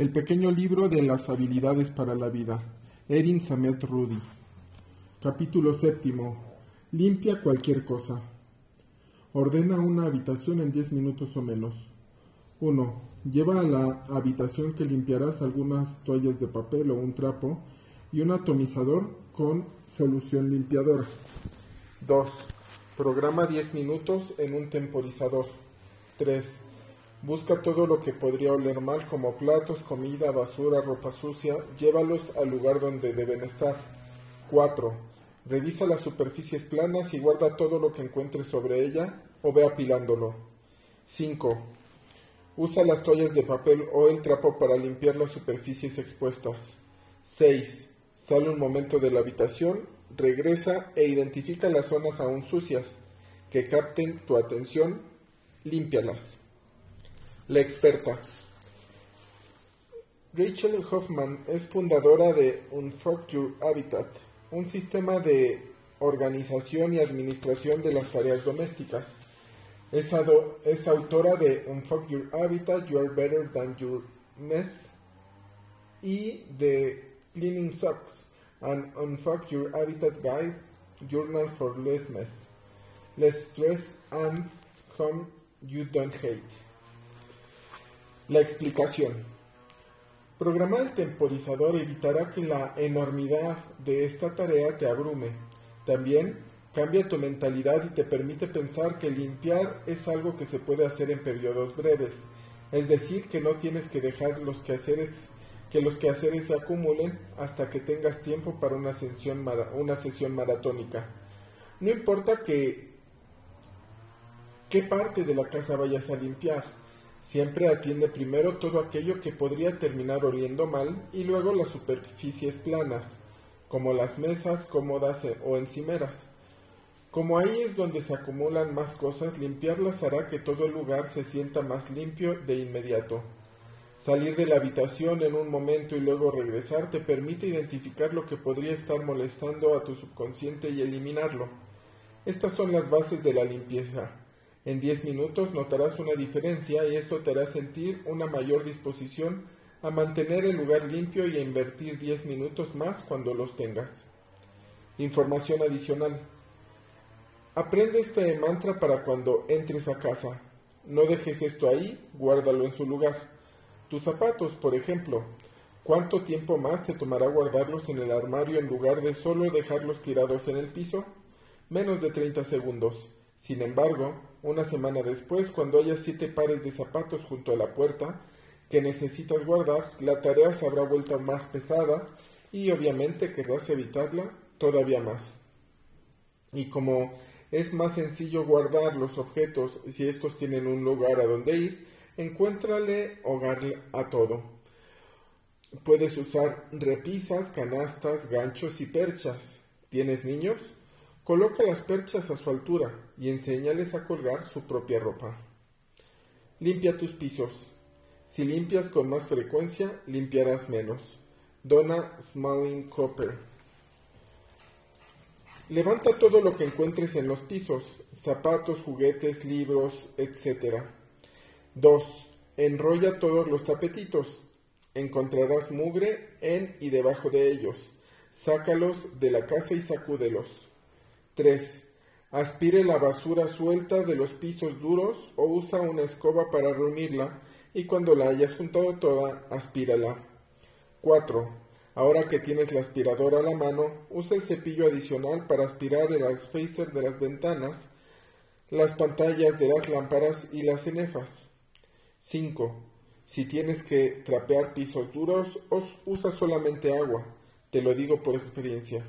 El pequeño libro de las habilidades para la vida. Erin Samet Rudy. Capítulo séptimo. Limpia cualquier cosa. Ordena una habitación en 10 minutos o menos. 1. Lleva a la habitación que limpiarás algunas toallas de papel o un trapo y un atomizador con solución limpiadora. 2. Programa 10 minutos en un temporizador. 3. Busca todo lo que podría oler mal como platos, comida, basura, ropa sucia, llévalos al lugar donde deben estar. 4. Revisa las superficies planas y guarda todo lo que encuentres sobre ella o ve apilándolo. 5. Usa las toallas de papel o el trapo para limpiar las superficies expuestas. 6. Sale un momento de la habitación, regresa e identifica las zonas aún sucias que capten tu atención, límpialas. La experta. Rachel Hoffman es fundadora de Unfuck Your Habitat, un sistema de organización y administración de las tareas domésticas. Es, autora de Unfuck Your Habitat, You Are Better Than Your Mess y de Cleaning Socks, and Unfuck Your Habitat Guide, Journal for Less Mess, Less Stress and Home You Don't Hate. La explicación. Programar el temporizador evitará que la enormidad de esta tarea te abrume. También cambia tu mentalidad y te permite pensar que limpiar es algo que se puede hacer en periodos breves, es decir, que no tienes que dejar los quehaceres que los quehaceres se acumulen hasta que tengas tiempo para una sesión, una sesión maratónica. No importa qué parte de la casa vayas a limpiar, Siempre atiende primero todo aquello que podría terminar oliendo mal y luego las superficies planas, como las mesas, cómodas e, o encimeras. Como ahí es donde se acumulan más cosas, limpiarlas hará que todo el lugar se sienta más limpio de inmediato. Salir de la habitación en un momento y luego regresar te permite identificar lo que podría estar molestando a tu subconsciente y eliminarlo. Estas son las bases de la limpieza. En 10 minutos notarás una diferencia y esto te hará sentir una mayor disposición a mantener el lugar limpio y a invertir 10 minutos más cuando los tengas. Información adicional. Aprende este mantra para cuando entres a casa. No dejes esto ahí, guárdalo en su lugar. Tus zapatos, por ejemplo. ¿Cuánto tiempo más te tomará guardarlos en el armario en lugar de solo dejarlos tirados en el piso? Menos de 30 segundos. Sin embargo, una semana después, cuando haya siete pares de zapatos junto a la puerta que necesitas guardar, la tarea se habrá vuelto más pesada y obviamente querrás evitarla todavía más. Y como es más sencillo guardar los objetos si estos tienen un lugar a donde ir, encuéntrale hogar a todo. Puedes usar repisas, canastas, ganchos y perchas. ¿Tienes niños? Coloca las perchas a su altura y enséñales a colgar su propia ropa. Limpia tus pisos. Si limpias con más frecuencia, limpiarás menos. Donna Smalling Copper. Levanta todo lo que encuentres en los pisos, zapatos, juguetes, libros, etc. 2. Enrolla todos los tapetitos. Encontrarás mugre en y debajo de ellos. Sácalos de la casa y sacúdelos. 3. Aspire la basura suelta de los pisos duros o usa una escoba para reunirla y cuando la hayas juntado toda, aspírala. 4. Ahora que tienes la aspiradora a la mano, usa el cepillo adicional para aspirar el spacer de las ventanas, las pantallas de las lámparas y las cenefas. 5. Si tienes que trapear pisos duros, usa solamente agua. Te lo digo por experiencia.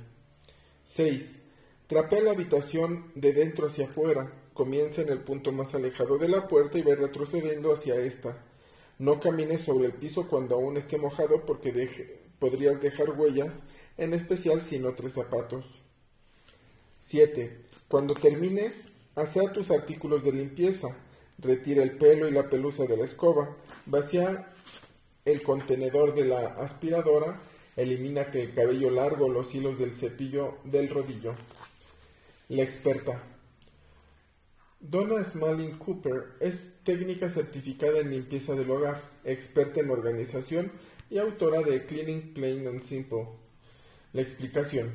6. Trapea la habitación de dentro hacia afuera. Comienza en el punto más alejado de la puerta y ve retrocediendo hacia esta. No camines sobre el piso cuando aún esté mojado porque podrías dejar huellas, en especial si no tres zapatos. 7. Cuando termines, asea tus artículos de limpieza. Retira el pelo y la pelusa de la escoba. Vacía el contenedor de la aspiradora. Elimina que el cabello largo los hilos del cepillo del rodillo. La experta. Donna Smalling Cooper es técnica certificada en limpieza del hogar, experta en organización y autora de Cleaning Plain and Simple. La explicación.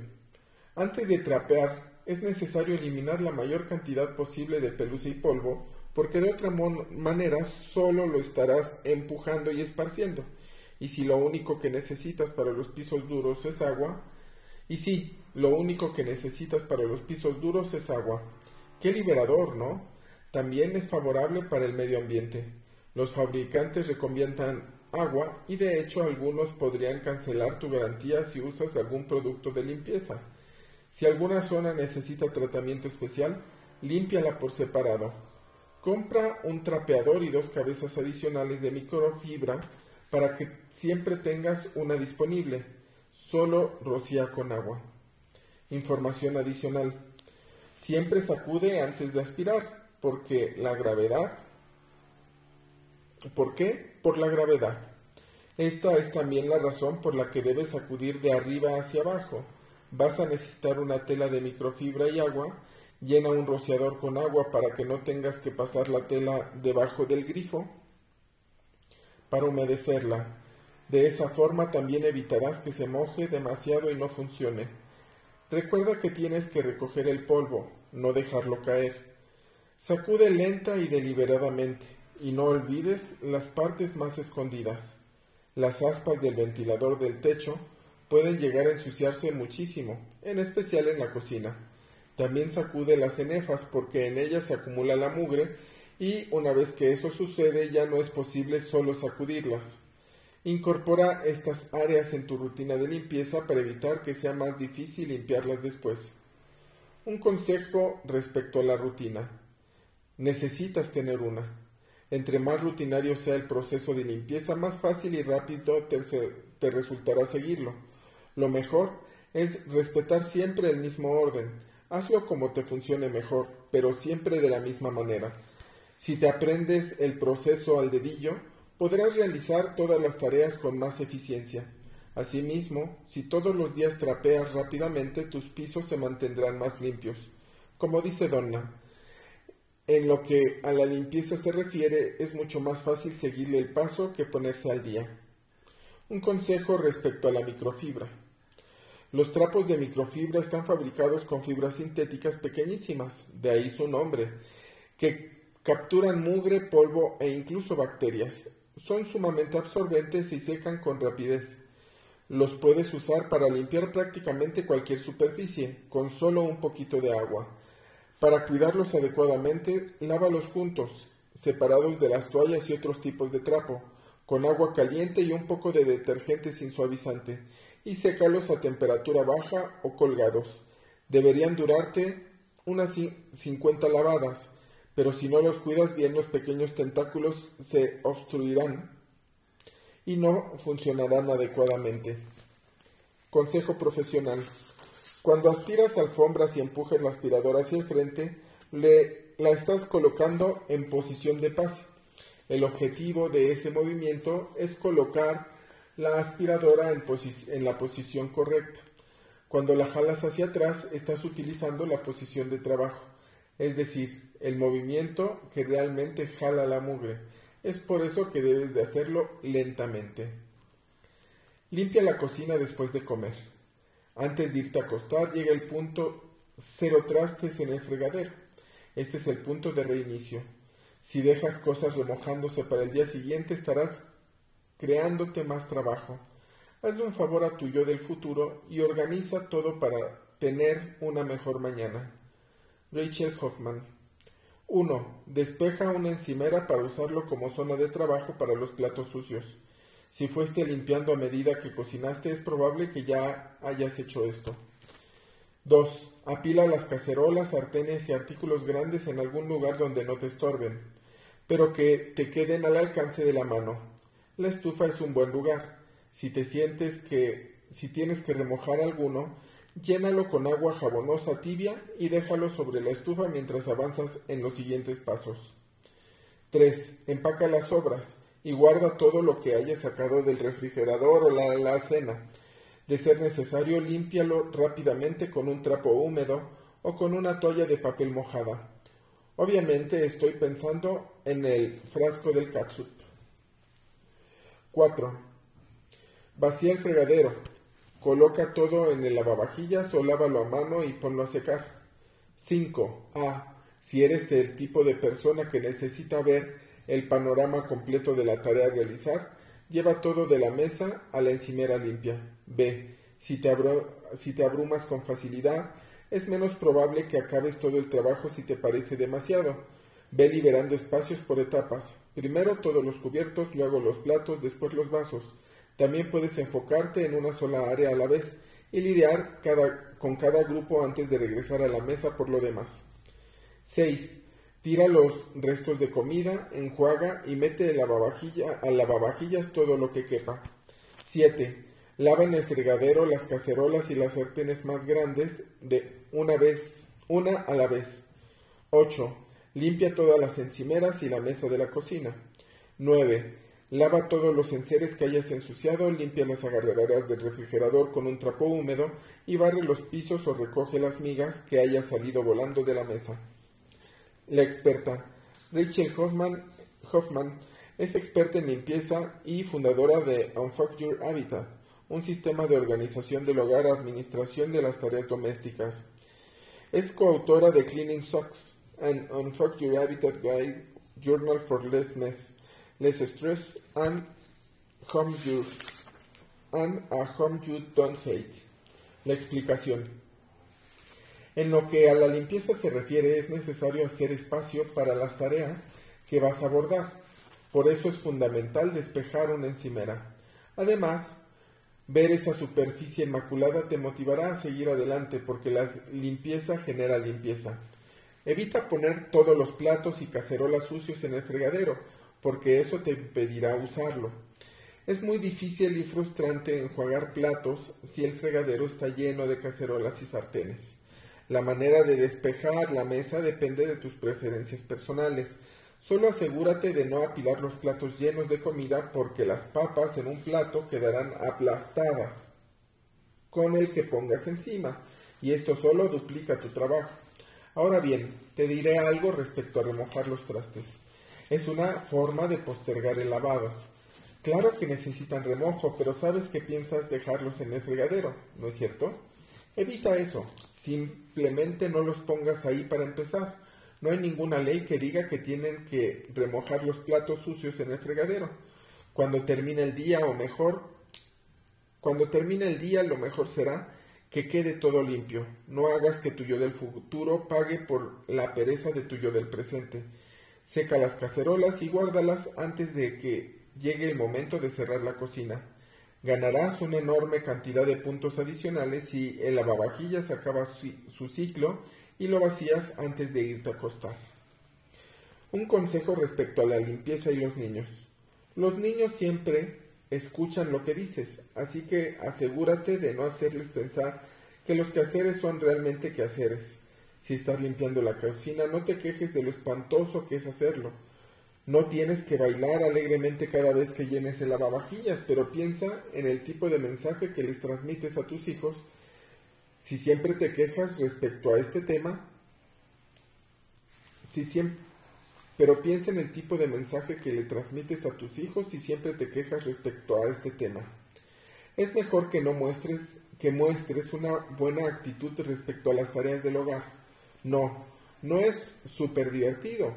Antes de trapear, es necesario eliminar la mayor cantidad posible de pelusa y polvo, porque de otra manera solo lo estarás empujando y esparciendo. Y si lo único que necesitas para los pisos duros es agua, y si lo único que necesitas para los pisos duros es agua, qué liberador, ¿no? También es favorable para el medio ambiente. Los fabricantes recomiendan agua y de hecho algunos podrían cancelar tu garantía si usas algún producto de limpieza. Si alguna zona necesita tratamiento especial, límpiala por separado. Compra un trapeador y dos cabezas adicionales de microfibra para que siempre tengas una disponible. Solo rocía con agua. Información adicional. Siempre sacude antes de aspirar, porque la gravedad. ¿Por qué? Por la gravedad. Esta es también la razón por la que debes sacudir de arriba hacia abajo vas a necesitar una tela de microfibra y agua, llena un rociador con agua para que no tengas que pasar la tela debajo del grifo para humedecerla. De esa forma también evitarás que se moje demasiado y no funcione. Recuerda que tienes que recoger el polvo, no dejarlo caer. Sacude lenta y deliberadamente, y no olvides las partes más escondidas, las aspas del ventilador del techo, pueden llegar a ensuciarse muchísimo, en especial en la cocina. También sacude las cenefas porque en ellas se acumula la mugre y una vez que eso sucede ya no es posible solo sacudirlas. Incorpora estas áreas en tu rutina de limpieza para evitar que sea más difícil limpiarlas después. Un consejo respecto a la rutina. Necesitas tener una. Entre más rutinario sea el proceso de limpieza, más fácil y rápido te, resultará seguirlo. Lo mejor es respetar siempre el mismo orden. Hazlo como te funcione mejor, pero siempre de la misma manera. Si te aprendes el proceso al dedillo, podrás realizar todas las tareas con más eficiencia. Asimismo, si todos los días trapeas rápidamente, tus pisos se mantendrán más limpios. Como dice Donna, en lo que a la limpieza se refiere, es mucho más fácil seguirle el paso que ponerse al día. Un consejo respecto a la microfibra. Los trapos de microfibra están fabricados con fibras sintéticas pequeñísimas, de ahí su nombre, que capturan mugre, polvo e incluso bacterias. Son sumamente absorbentes y secan con rapidez. Los puedes usar para limpiar prácticamente cualquier superficie, con solo un poquito de agua. Para cuidarlos adecuadamente, lávalos juntos, separados de las toallas y otros tipos de trapo, con agua caliente y un poco de detergente sin suavizante, y sécalos a temperatura baja o colgados. Deberían durarte unas 50 lavadas, pero si no los cuidas bien los pequeños tentáculos se obstruirán y no funcionarán adecuadamente. Consejo profesional. Cuando aspiras alfombras y empujes la aspiradora hacia el frente, la estás colocando en posición de paz. El objetivo de ese movimiento es colocar la aspiradora en, la posición correcta. Cuando la jalas hacia atrás, estás utilizando la posición de trabajo, es decir, el movimiento que realmente jala la mugre. Es por eso que debes de hacerlo lentamente. Limpia la cocina después de comer. Antes de irte a acostar llega el punto cero trastes en el fregadero. Este es el punto de reinicio. Si dejas cosas remojándose para el día siguiente estarás creándote más trabajo. Hazle un favor a tu yo del futuro y organiza todo para tener una mejor mañana. Rachel Hoffman 1. Despeja una encimera para usarlo como zona de trabajo para los platos sucios. Si fuiste limpiando a medida que cocinaste, es probable que ya hayas hecho esto. 2. Apila las cacerolas, sartenes y artículos grandes en algún lugar donde no te estorben, pero que te queden al alcance de la mano. La estufa es un buen lugar. Si te sientes que si tienes que remojar alguno, llénalo con agua jabonosa tibia y déjalo sobre la estufa mientras avanzas en los siguientes pasos. 3. Empaca las sobras y guarda todo lo que hayas sacado del refrigerador o la, la cena. De ser necesario, límpialo rápidamente con un trapo húmedo o con una toalla de papel mojada. Obviamente estoy pensando en el frasco del catsup. 4. Vacía el fregadero. Coloca todo en el lavavajillas o lávalo a mano y ponlo a secar. 5. A. Si eres del tipo de persona que necesita ver el panorama completo de la tarea a realizar, lleva todo de la mesa a la encimera limpia. B. Si te, si te abrumas con facilidad, es menos probable que acabes todo el trabajo si te parece demasiado. Ve liberando espacios por etapas. Primero todos los cubiertos, luego los platos, después los vasos. También puedes enfocarte en una sola área a la vez y lidiar con cada grupo antes de regresar a la mesa por lo demás. 6. Tira los restos de comida, enjuaga y mete el lavavajilla, al lavavajillas todo lo que quepa. 7. Lava en el fregadero las cacerolas y las sartenes más grandes de una vez, una a la vez. 8. Limpia todas las encimeras y la mesa de la cocina. 9. Lava todos los enseres que hayas ensuciado, limpia las agarraderas del refrigerador con un trapo húmedo y barre los pisos o recoge las migas que hayas salido volando de la mesa. La experta Rachel Hoffman, Hoffman es experta en limpieza y fundadora de Unfuck Your Habitat un sistema de organización del hogar, administración de las tareas domésticas. Es coautora de Cleaning Socks, an Unfuck Your Habitat Guide, Journal for Less Mess, Less Stress, and Home You, and a Home Don't Hate. La explicación. En lo que a la limpieza se refiere, es necesario hacer espacio para las tareas que vas a abordar. Por eso es fundamental despejar una encimera. Además, Ver esa superficie inmaculada te motivará a seguir adelante porque la limpieza genera limpieza. Evita poner todos los platos y cacerolas sucios en el fregadero, porque eso te impedirá usarlo. Es muy difícil y frustrante enjuagar platos si el fregadero está lleno de cacerolas y sartenes. La manera de despejar la mesa depende de tus preferencias personales. Solo asegúrate de no apilar los platos llenos de comida porque las papas en un plato quedarán aplastadas con el que pongas encima y esto solo duplica tu trabajo. Ahora bien, te diré algo respecto a remojar los trastes. Es una forma de postergar el lavado. Claro que necesitan remojo, pero sabes que piensas dejarlos en el fregadero, ¿no es cierto? Evita eso. Simplemente no los pongas ahí para empezar. No hay ninguna ley que diga que tienen que remojar los platos sucios en el fregadero. Cuando termine el día o mejor, cuando termine el día lo mejor será que quede todo limpio. No hagas que tu yo del futuro pague por la pereza de tu yo del presente. Seca las cacerolas y guárdalas antes de que llegue el momento de cerrar la cocina. Ganarás una enorme cantidad de puntos adicionales si el lavavajillas acaba su ciclo y lo vacías antes de irte a acostar. Un consejo respecto a la limpieza y los niños. Los niños siempre escuchan lo que dices, así que asegúrate de no hacerles pensar que los quehaceres son realmente quehaceres. Si estás limpiando la cocina, no te quejes de lo espantoso que es hacerlo. No tienes que bailar alegremente cada vez que llenes el lavavajillas, pero piensa en el tipo de mensaje que les transmites a tus hijos si siempre te quejas respecto a este tema, si siempre, pero piensa en el tipo de mensaje que le transmites a tus hijos si siempre te quejas respecto a este tema. Es mejor que no muestres que muestres una buena actitud respecto a las tareas del hogar. No, no es súper divertido,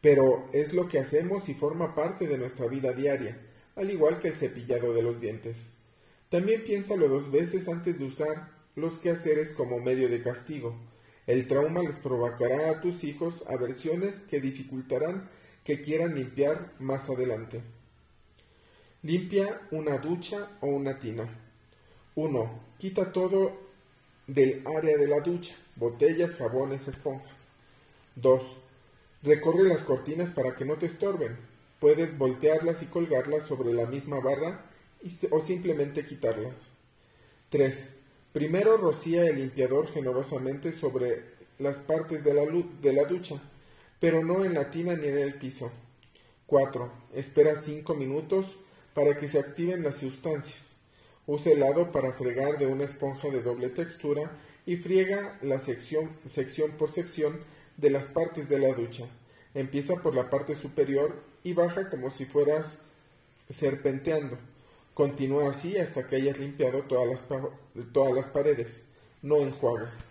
pero es lo que hacemos y forma parte de nuestra vida diaria, al igual que el cepillado de los dientes. También piénsalo dos veces antes de usar los quehaceres como medio de castigo. El trauma les provocará a tus hijos aversiones que dificultarán que quieran limpiar más adelante. Limpia una ducha o una tina. 1. Quita todo del área de la ducha, botellas, jabones, esponjas. 2. Recorre las cortinas para que no te estorben. Puedes voltearlas y colgarlas sobre la misma barra o simplemente quitarlas. 3. Primero rocía el limpiador generosamente sobre las partes de la, de la ducha, pero no en la tina ni en el piso. 4. Espera 5 minutos para que se activen las sustancias. Usa el lado para fregar de una esponja de doble textura y friega la sección, sección por sección de las partes de la ducha. Empieza por la parte superior y baja como si fueras serpenteando. Continúa así hasta que hayas limpiado todas las, todas las paredes. No enjuagas.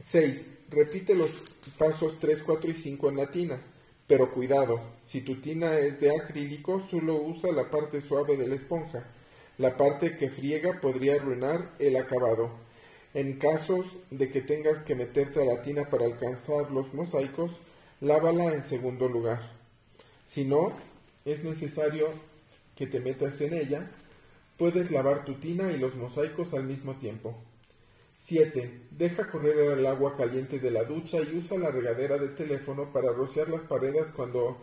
6. Repite los pasos 3, 4 y 5 en la tina. Pero cuidado, si tu tina es de acrílico, solo usa la parte suave de la esponja. La parte que friega podría arruinar el acabado. En casos de que tengas que meterte a la tina para alcanzar los mosaicos, lávala en segundo lugar. Si no es necesario que te metas en ella, puedes lavar tu tina y los mosaicos al mismo tiempo. 7. Deja correr el agua caliente de la ducha y usa la regadera de teléfono para rociar las paredes cuando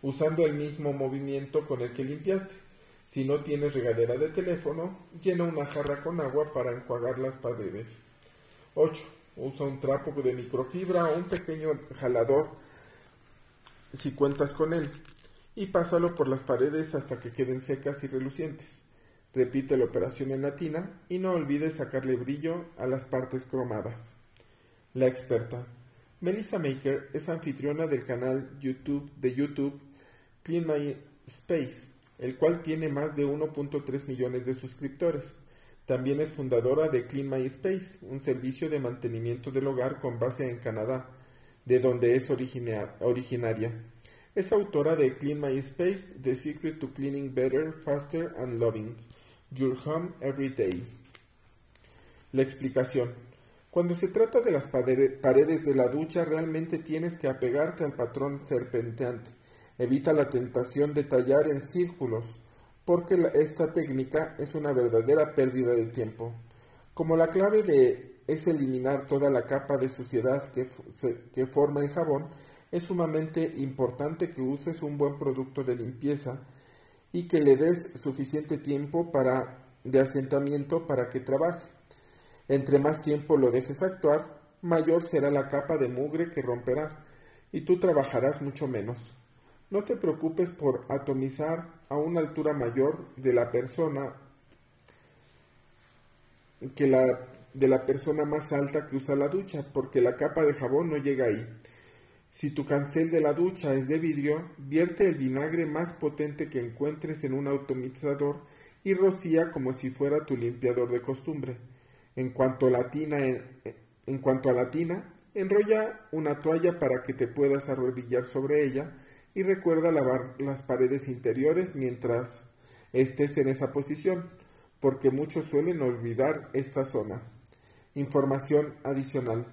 usando el mismo movimiento con el que limpiaste. Si no tienes regadera de teléfono, llena una jarra con agua para enjuagar las paredes. 8. Usa un trapo de microfibra o un pequeño jalador si cuentas con él y pásalo por las paredes hasta que queden secas y relucientes. Repite la operación en la tina y no olvides sacarle brillo a las partes cromadas. La experta. Melissa Maker es anfitriona del canal YouTube de YouTube Clean My Space, el cual tiene más de 1.3 millones de suscriptores. También es fundadora de Clean My Space, un servicio de mantenimiento del hogar con base en Canadá, de donde es originaria. Es autora de Clean My Space, The Secret to Cleaning Better, Faster and Loving. Your Home Every Day. La explicación. Cuando se trata de las paredes de la ducha, realmente tienes que apegarte al patrón serpenteante. Evita la tentación de tallar en círculos, porque esta técnica es una verdadera pérdida de tiempo. Como la clave de es eliminar toda la capa de suciedad que, que forma el jabón, es sumamente importante que uses un buen producto de limpieza y que le des suficiente tiempo para, de asentamiento para que trabaje. Entre más tiempo lo dejes actuar, mayor será la capa de mugre que romperá y tú trabajarás mucho menos. No te preocupes por atomizar a una altura mayor de la persona que la de la persona más alta que usa la ducha, porque la capa de jabón no llega ahí. Si tu cancel de la ducha es de vidrio, vierte el vinagre más potente que encuentres en un atomizador y rocía como si fuera tu limpiador de costumbre. En cuanto a la tina, en, cuanto a la tina, enrolla una toalla para que te puedas arrodillar sobre ella y recuerda lavar las paredes interiores mientras estés en esa posición, porque muchos suelen olvidar esta zona. Información adicional.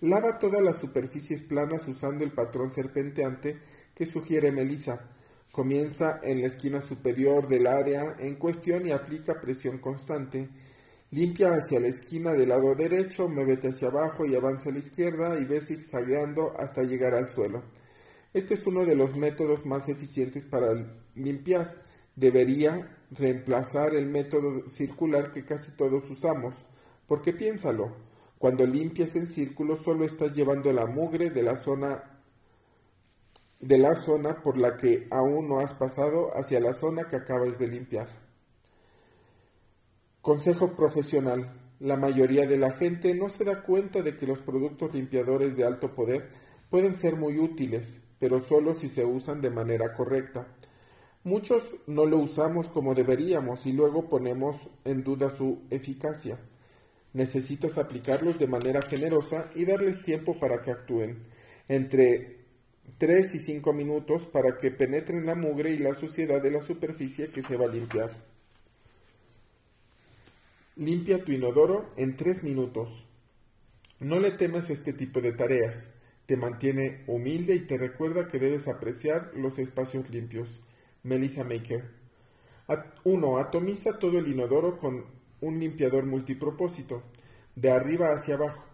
Lava todas las superficies planas usando el patrón serpenteante que sugiere Melissa. Comienza en la esquina superior del área en cuestión y aplica presión constante. Limpia hacia la esquina del lado derecho, muévete hacia abajo y avanza a la izquierda y ve zigzagueando hasta llegar al suelo. Este es uno de los métodos más eficientes para limpiar. Debería reemplazar el método circular que casi todos usamos, porque piénsalo, cuando limpias en círculo solo estás llevando la mugre de la zona de la zona por la que aún no has pasado hacia la zona que acabas de limpiar. Consejo profesional. La mayoría de la gente no se da cuenta de que los productos limpiadores de alto poder pueden ser muy útiles, pero solo si se usan de manera correcta. Muchos no lo usamos como deberíamos y luego ponemos en duda su eficacia. Necesitas aplicarlos de manera generosa y darles tiempo para que actúen, entre 3 y 5 minutos para que penetren la mugre y la suciedad de la superficie que se va a limpiar. Limpia tu inodoro en 3 minutos. No le temas este tipo de tareas. Te mantiene humilde y te recuerda que debes apreciar los espacios limpios. Melissa Maker. 1. Atomiza todo el inodoro con un limpiador multipropósito, de arriba hacia abajo.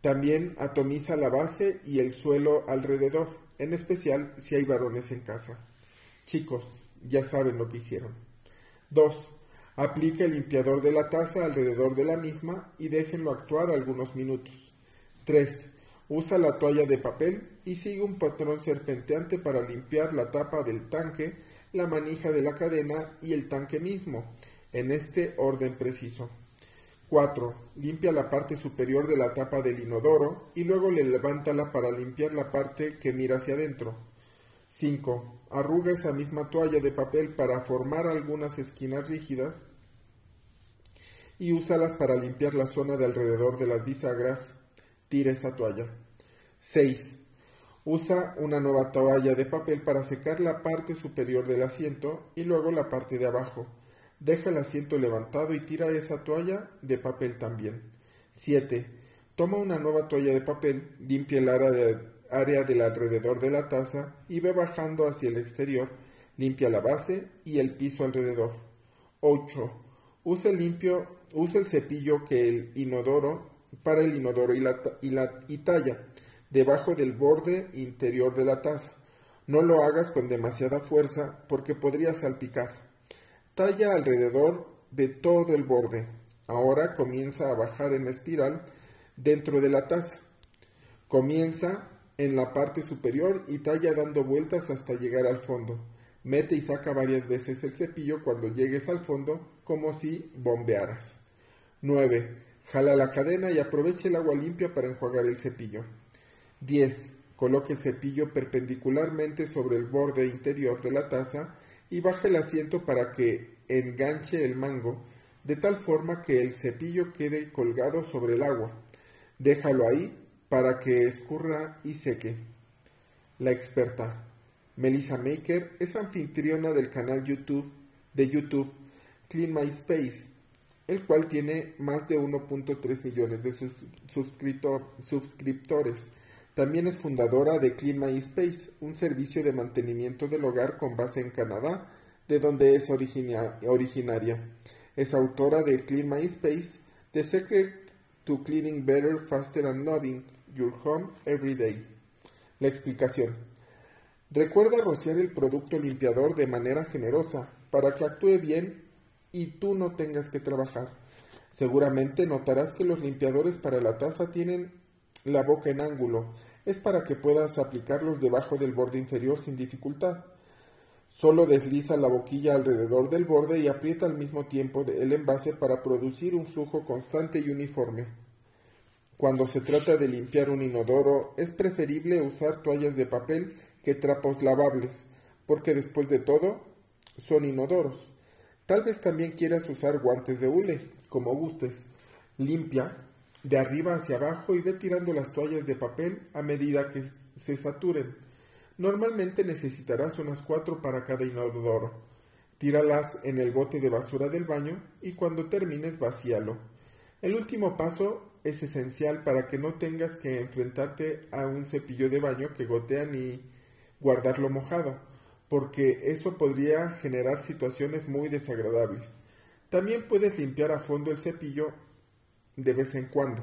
También atomiza la base y el suelo alrededor, en especial si hay varones en casa. Chicos, ya saben lo que hicieron. 2. Aplica el limpiador de la taza alrededor de la misma y déjenlo actuar algunos minutos. 3. Usa la toalla de papel y sigue un patrón serpenteante para limpiar la tapa del tanque, la manija de la cadena y el tanque mismo, en este orden preciso. 4. Limpia la parte superior de la tapa del inodoro y luego le levántala para limpiar la parte que mira hacia adentro. 5. Arruga esa misma toalla de papel para formar algunas esquinas rígidas y úsalas para limpiar la zona de alrededor de las bisagras. Tira esa toalla. 6. Usa una nueva toalla de papel para secar la parte superior del asiento y luego la parte de abajo. Deja el asiento levantado y tira esa toalla de papel también. 7. Toma una nueva toalla de papel, limpia el área, de, área del alrededor de la taza y ve bajando hacia el exterior. Limpia la base y el piso alrededor. 8. Usa limpio, usa el cepillo que el inodoro para el inodoro y, la, y, la, y talla debajo del borde interior de la taza. No lo hagas con demasiada fuerza porque podría salpicar. Talla alrededor de todo el borde. Ahora comienza a bajar en espiral dentro de la taza. Comienza en la parte superior y talla dando vueltas hasta llegar al fondo. Mete y saca varias veces el cepillo cuando llegues al fondo como si bombearas. 9. Jala la cadena y aprovecha el agua limpia para enjuagar el cepillo. 10. Coloque el cepillo perpendicularmente sobre el borde interior de la taza y baje el asiento para que enganche el mango de tal forma que el cepillo quede colgado sobre el agua. Déjalo ahí para que escurra y seque. La experta Melissa Maker es anfitriona del canal YouTube de YouTube Clean My Space, el cual tiene más de 1.3 millones de suscriptores también es fundadora de Clean My Space, un servicio de mantenimiento del hogar con base en Canadá, de donde es originaria. Es autora de Clean My Space, The Secret to Cleaning Better, Faster and Loving Your Home Every Day. La explicación. Recuerda rociar el producto limpiador de manera generosa para que actúe bien y tú no tengas que trabajar. Seguramente notarás que los limpiadores para la taza tienen la boca en ángulo. Es para que puedas aplicarlos debajo del borde inferior sin dificultad. Solo desliza la boquilla alrededor del borde y aprieta al mismo tiempo el envase para producir un flujo constante y uniforme. Cuando se trata de limpiar un inodoro, es preferible usar toallas de papel que trapos lavables, porque después de todo, son inodoros. Tal vez también quieras usar guantes de hule, como gustes. Limpia, de arriba hacia abajo y ve tirando las toallas de papel a medida que se saturen. Normalmente necesitarás unas cuatro para cada inodoro. Tíralas en el bote de basura del baño y cuando termines vacíalo. El último paso es esencial para que no tengas que enfrentarte a un cepillo de baño que gotea ni guardarlo mojado, porque eso podría generar situaciones muy desagradables. También puedes limpiar a fondo el cepillo de vez en cuando.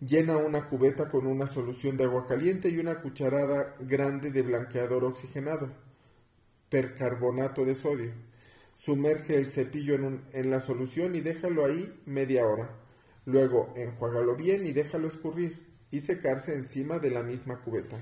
Llena una cubeta con una solución de agua caliente y una cucharada grande de blanqueador oxigenado, percarbonato de sodio. Sumerge el cepillo en, la solución y déjalo ahí media hora. Luego enjuágalo bien y déjalo escurrir y secarse encima de la misma cubeta.